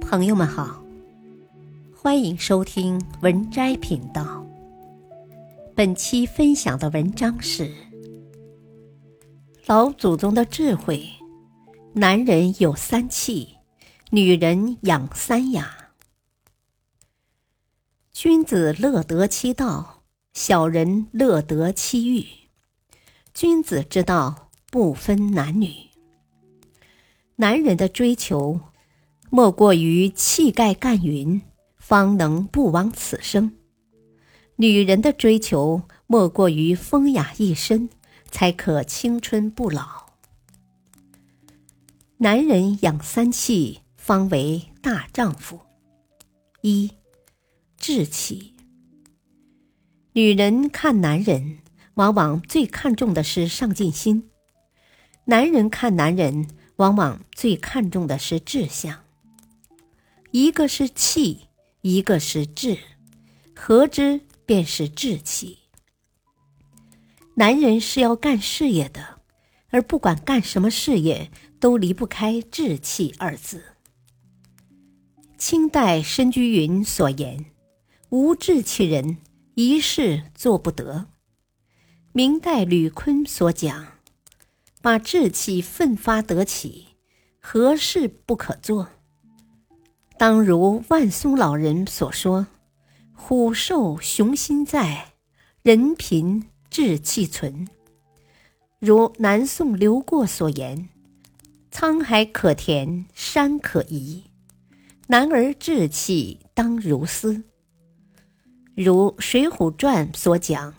朋友们好，欢迎收听文摘频道。本期分享的文章是老祖宗的智慧：男人有三气，女人养三雅。君子乐得其道，小人乐得其欲。君子之道不分男女。男人的追求，莫过于气概干云，方能不枉此生；女人的追求，莫过于风雅一身，才可青春不老。男人养三气，方为大丈夫。一，志气。女人看男人，往往最看重的是上进心；男人看男人。往往最看重的是志向，一个是气，一个是志，合之便是志气。男人是要干事业的，而不管干什么事业，都离不开志气二字。清代申居云所言：“无志气人，一事做不得。”明代吕坤所讲。把志气奋发得起，何事不可做？当如万松老人所说：“虎瘦雄心在，人贫志气存。”如南宋刘过所言：“沧海可填，山可移，男儿志气当如斯。”如《水浒传》所讲。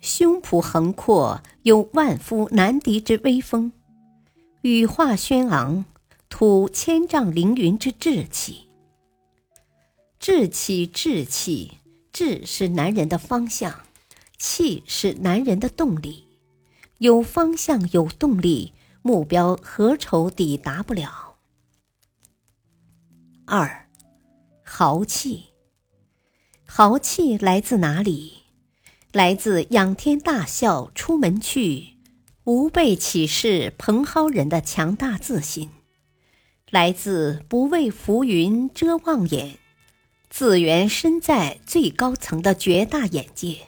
胸脯横阔，有万夫难敌之威风；羽化轩昂，吐千丈凌云之志气。志气，志气，志是男人的方向，气是男人的动力。有方向，有动力，目标何愁抵达不了？二，豪气。豪气来自哪里？来自仰天大笑出门去，吾辈岂是蓬蒿人的强大自信；来自不畏浮云遮望眼，自缘身在最高层的绝大眼界；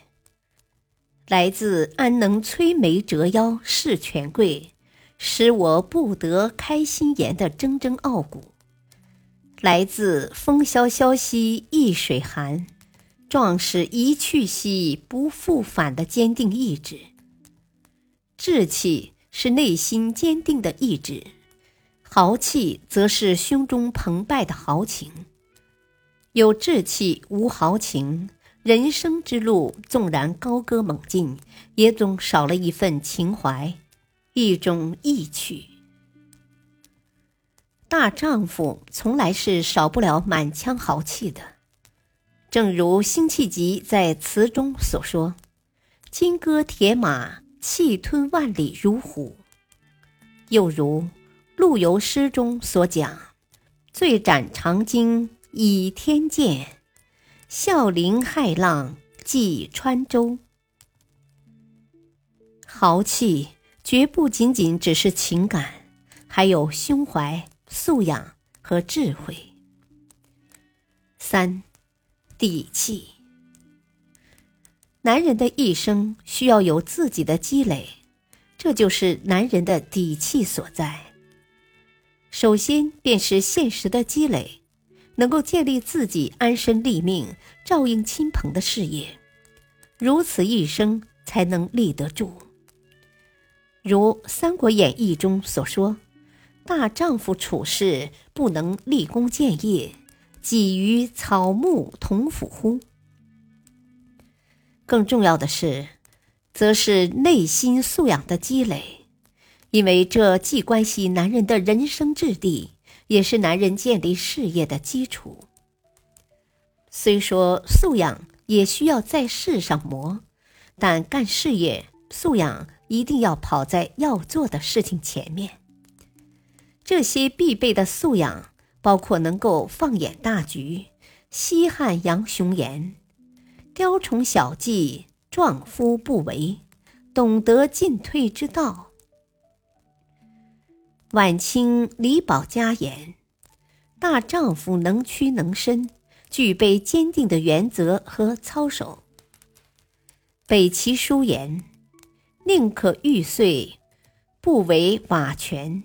来自安能摧眉折腰事权贵，使我不得开心颜的铮铮傲骨；来自风萧萧兮易水寒。壮士一去兮不复返的坚定意志，志气是内心坚定的意志，豪气则是胸中澎湃的豪情。有志气无豪情，人生之路纵然高歌猛进，也总少了一份情怀，一种意趣。大丈夫从来是少不了满腔豪气的。正如辛弃疾在词中所说：“金戈铁马，气吞万里如虎。”又如陆游诗中所讲：“醉斩长鲸倚天剑，笑凌骇浪济川舟。”豪气绝不仅仅只是情感，还有胸怀、素养和智慧。三。底气。男人的一生需要有自己的积累，这就是男人的底气所在。首先便是现实的积累，能够建立自己安身立命、照应亲朋的事业，如此一生才能立得住。如《三国演义》中所说：“大丈夫处事不能立功建业。”几于草木同腐乎？更重要的是，则是内心素养的积累，因为这既关系男人的人生质地，也是男人建立事业的基础。虽说素养也需要在世上磨，但干事业，素养一定要跑在要做的事情前面。这些必备的素养。包括能够放眼大局、西汉杨雄言：“雕虫小技，壮夫不为；懂得进退之道。”晚清李宝嘉言：“大丈夫能屈能伸，具备坚定的原则和操守。北齐书言：“宁可玉碎，不为瓦全。”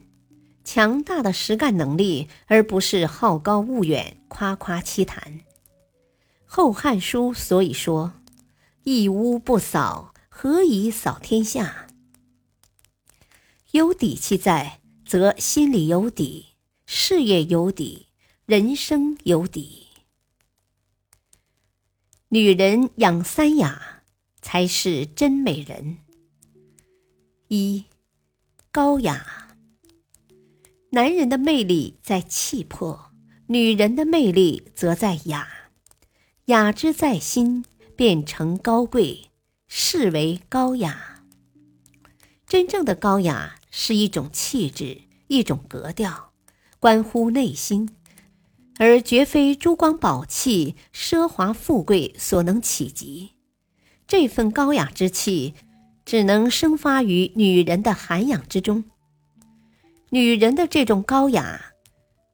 强大的实干能力，而不是好高骛远、夸夸其谈。《后汉书》所以说：“一屋不扫，何以扫天下？”有底气在，则心里有底，事业有底，人生有底。女人养三雅，才是真美人。一，高雅。男人的魅力在气魄，女人的魅力则在雅。雅之在心，便成高贵，是为高雅。真正的高雅。是一种气质，一种格调，关乎内心，而绝非珠光宝气、奢华富贵所能企及。这份高雅之气，只能生发于女人的涵养之中。女人的这种高雅，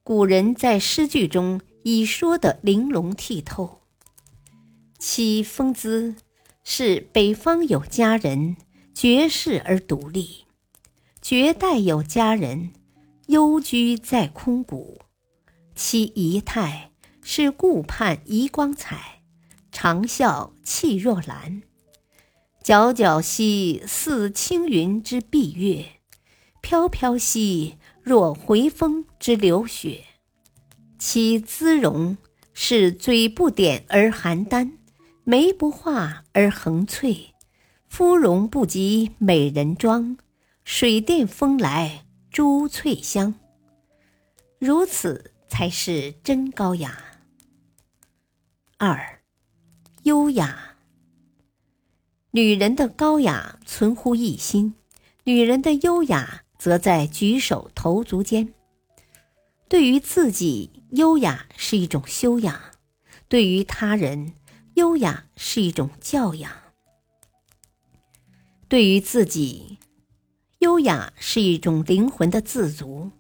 古人在诗句中已说得玲珑剔透。其风姿是北方有佳人，绝世而独立。绝代有佳人，幽居在空谷。其仪态是顾盼宜光彩，长笑气若兰。皎皎兮似青云之蔽月，飘飘兮若回风之流雪。其姿容是嘴不点而含丹，眉不画而横翠，肤容不及美人妆。水殿风来珠翠香，如此才是真高雅。二，优雅。女人的高雅存乎一心，女人的优雅则在举手投足间。对于自己，优雅是一种修养；对于他人，优雅是一种教养。对于自己。优雅是一种灵魂的自足，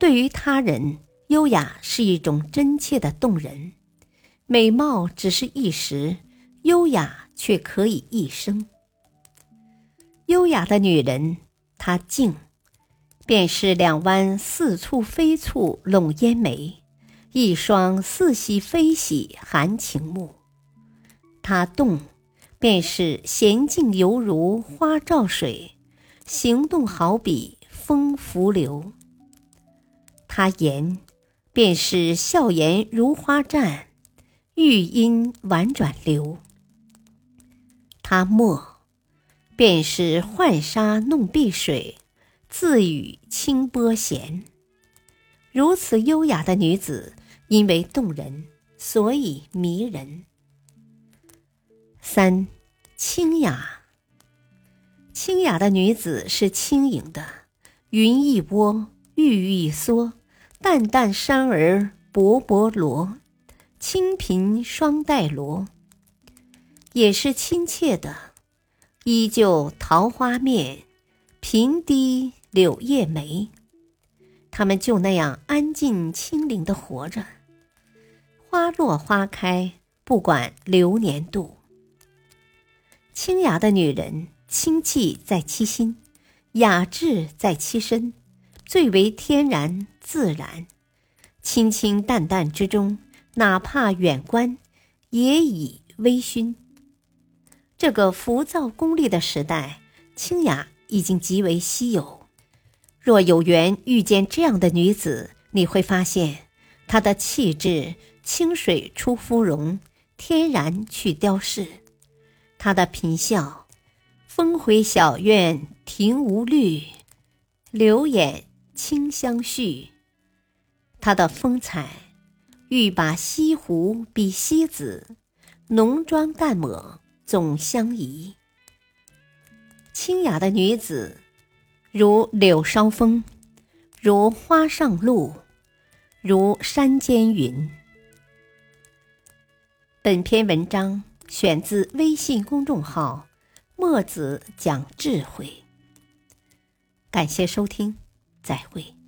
对于他人，优雅是一种真切的动人。美貌只是一时，优雅却可以一生。优雅的女人，她静，便是两弯似蹙非蹙拢烟眉，一双似喜非喜含情目；她动，便是娴静犹如花照水。行动好比风拂流，他言便是笑颜如花绽，玉音婉转流。他默便是浣纱弄碧水，自语清波闲。如此优雅的女子，因为动人，所以迷人。三清雅。清雅的女子是轻盈的，云一窝，玉一缩，淡淡山儿薄薄罗，清颦双带罗。也是亲切的，依旧桃花面，平低柳叶眉。他们就那样安静清灵的活着，花落花开，不管流年度。清雅的女人。清气在其心，雅致在其身，最为天然自然。清清淡淡之中，哪怕远观，也已微醺。这个浮躁功利的时代，清雅已经极为稀有。若有缘遇见这样的女子，你会发现她的气质清水出芙蓉，天然去雕饰。她的颦笑。峰回小院庭无绿，柳眼清香续。她的风采，欲把西湖比西子，浓妆淡抹总相宜。清雅的女子，如柳梢风，如花上露，如山间云。本篇文章选自微信公众号。墨子讲智慧。感谢收听，再会。